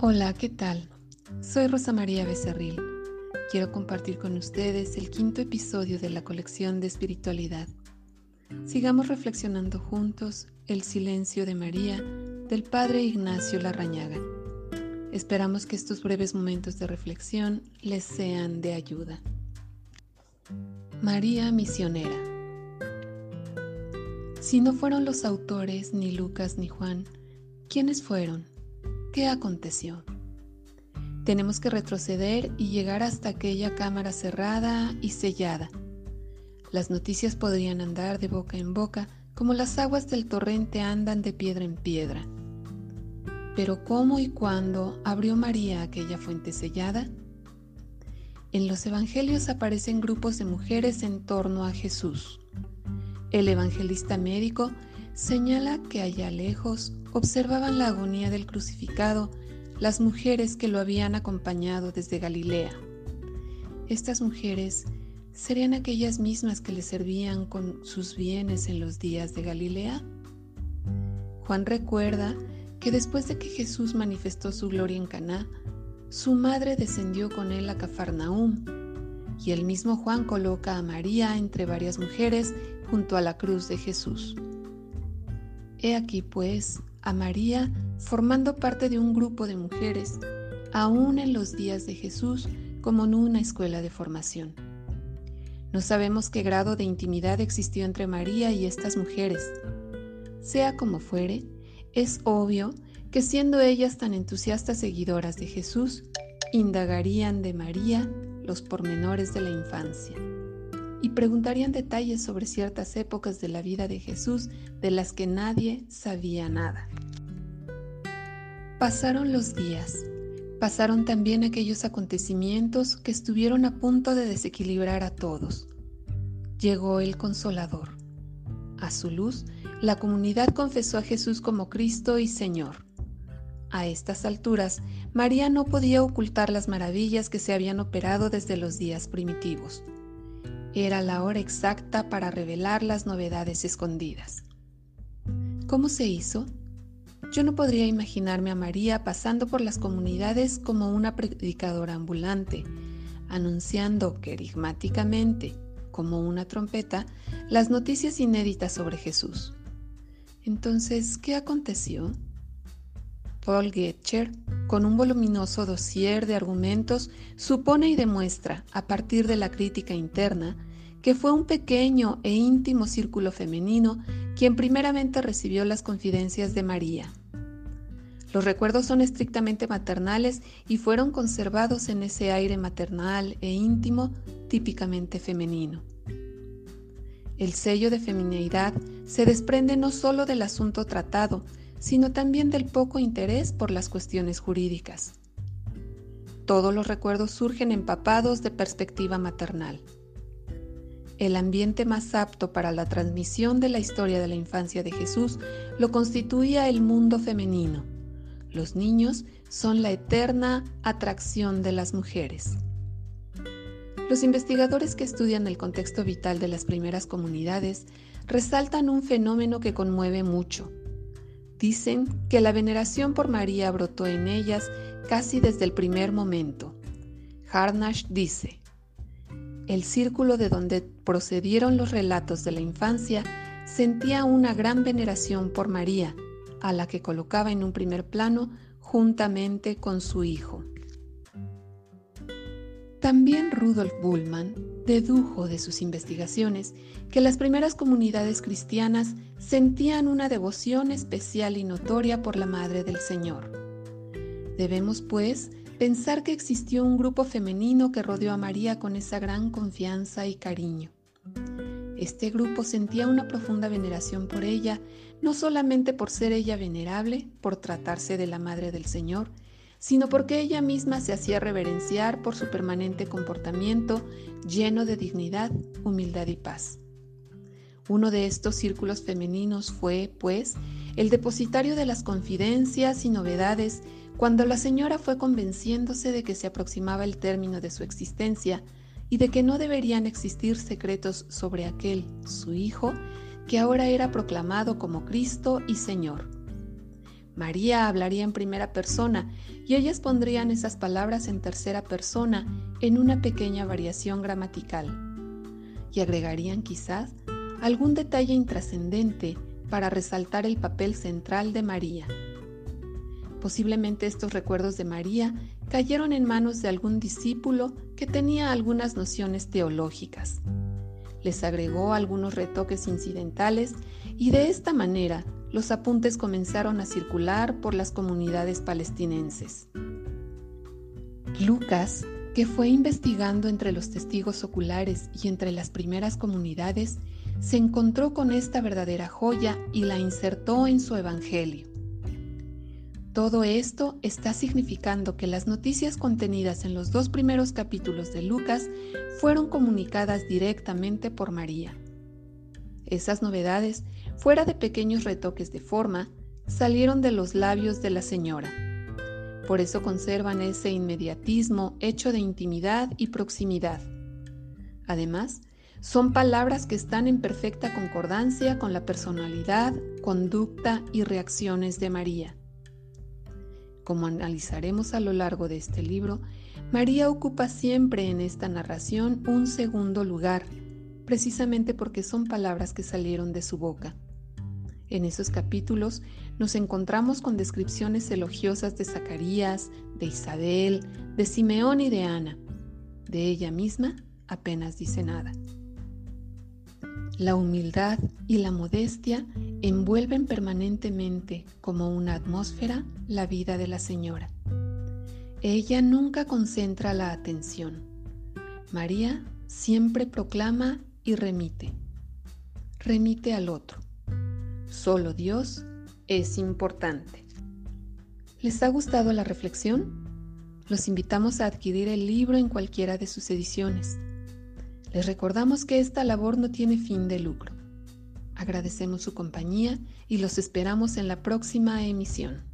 Hola, ¿qué tal? Soy Rosa María Becerril. Quiero compartir con ustedes el quinto episodio de la colección de espiritualidad. Sigamos reflexionando juntos el silencio de María del Padre Ignacio Larrañaga. Esperamos que estos breves momentos de reflexión les sean de ayuda. María Misionera. Si no fueron los autores, ni Lucas ni Juan, ¿quiénes fueron? ¿Qué aconteció? Tenemos que retroceder y llegar hasta aquella cámara cerrada y sellada. Las noticias podrían andar de boca en boca como las aguas del torrente andan de piedra en piedra. Pero ¿cómo y cuándo abrió María aquella fuente sellada? En los evangelios aparecen grupos de mujeres en torno a Jesús. El evangelista médico señala que allá lejos observaban la agonía del crucificado las mujeres que lo habían acompañado desde Galilea. Estas mujeres serían aquellas mismas que le servían con sus bienes en los días de Galilea. Juan recuerda que después de que Jesús manifestó su gloria en Caná, su madre descendió con él a Cafarnaúm, y el mismo Juan coloca a María entre varias mujeres junto a la cruz de Jesús. He aquí, pues, a María formando parte de un grupo de mujeres, aún en los días de Jesús, como en una escuela de formación. No sabemos qué grado de intimidad existió entre María y estas mujeres. Sea como fuere, es obvio que siendo ellas tan entusiastas seguidoras de Jesús, indagarían de María los pormenores de la infancia y preguntarían detalles sobre ciertas épocas de la vida de Jesús de las que nadie sabía nada. Pasaron los días, pasaron también aquellos acontecimientos que estuvieron a punto de desequilibrar a todos. Llegó el consolador. A su luz, la comunidad confesó a Jesús como Cristo y Señor. A estas alturas, María no podía ocultar las maravillas que se habían operado desde los días primitivos. Era la hora exacta para revelar las novedades escondidas. ¿Cómo se hizo? Yo no podría imaginarme a María pasando por las comunidades como una predicadora ambulante, anunciando querigmáticamente, como una trompeta, las noticias inéditas sobre Jesús. Entonces, ¿qué aconteció? Paul Getcher, con un voluminoso dossier de argumentos, supone y demuestra, a partir de la crítica interna, que fue un pequeño e íntimo círculo femenino quien primeramente recibió las confidencias de María. Los recuerdos son estrictamente maternales y fueron conservados en ese aire maternal e íntimo típicamente femenino. El sello de femineidad se desprende no solo del asunto tratado, sino también del poco interés por las cuestiones jurídicas. Todos los recuerdos surgen empapados de perspectiva maternal. El ambiente más apto para la transmisión de la historia de la infancia de Jesús lo constituía el mundo femenino. Los niños son la eterna atracción de las mujeres. Los investigadores que estudian el contexto vital de las primeras comunidades resaltan un fenómeno que conmueve mucho, Dicen que la veneración por María brotó en ellas casi desde el primer momento. Harnash dice, el círculo de donde procedieron los relatos de la infancia sentía una gran veneración por María, a la que colocaba en un primer plano juntamente con su hijo. También Rudolf Bullmann dedujo de sus investigaciones que las primeras comunidades cristianas sentían una devoción especial y notoria por la Madre del Señor. Debemos, pues, pensar que existió un grupo femenino que rodeó a María con esa gran confianza y cariño. Este grupo sentía una profunda veneración por ella, no solamente por ser ella venerable, por tratarse de la Madre del Señor, sino porque ella misma se hacía reverenciar por su permanente comportamiento lleno de dignidad, humildad y paz. Uno de estos círculos femeninos fue, pues, el depositario de las confidencias y novedades cuando la señora fue convenciéndose de que se aproximaba el término de su existencia y de que no deberían existir secretos sobre aquel, su Hijo, que ahora era proclamado como Cristo y Señor. María hablaría en primera persona y ellas pondrían esas palabras en tercera persona en una pequeña variación gramatical. Y agregarían quizás algún detalle intrascendente para resaltar el papel central de María. Posiblemente estos recuerdos de María cayeron en manos de algún discípulo que tenía algunas nociones teológicas. Les agregó algunos retoques incidentales y de esta manera los apuntes comenzaron a circular por las comunidades palestinenses. Lucas, que fue investigando entre los testigos oculares y entre las primeras comunidades, se encontró con esta verdadera joya y la insertó en su Evangelio. Todo esto está significando que las noticias contenidas en los dos primeros capítulos de Lucas fueron comunicadas directamente por María. Esas novedades, fuera de pequeños retoques de forma, salieron de los labios de la señora. Por eso conservan ese inmediatismo hecho de intimidad y proximidad. Además, son palabras que están en perfecta concordancia con la personalidad, conducta y reacciones de María. Como analizaremos a lo largo de este libro, María ocupa siempre en esta narración un segundo lugar, precisamente porque son palabras que salieron de su boca. En esos capítulos nos encontramos con descripciones elogiosas de Zacarías, de Isabel, de Simeón y de Ana. De ella misma apenas dice nada. La humildad y la modestia envuelven permanentemente como una atmósfera la vida de la señora. Ella nunca concentra la atención. María siempre proclama y remite. Remite al otro. Solo Dios es importante. ¿Les ha gustado la reflexión? Los invitamos a adquirir el libro en cualquiera de sus ediciones. Les recordamos que esta labor no tiene fin de lucro. Agradecemos su compañía y los esperamos en la próxima emisión.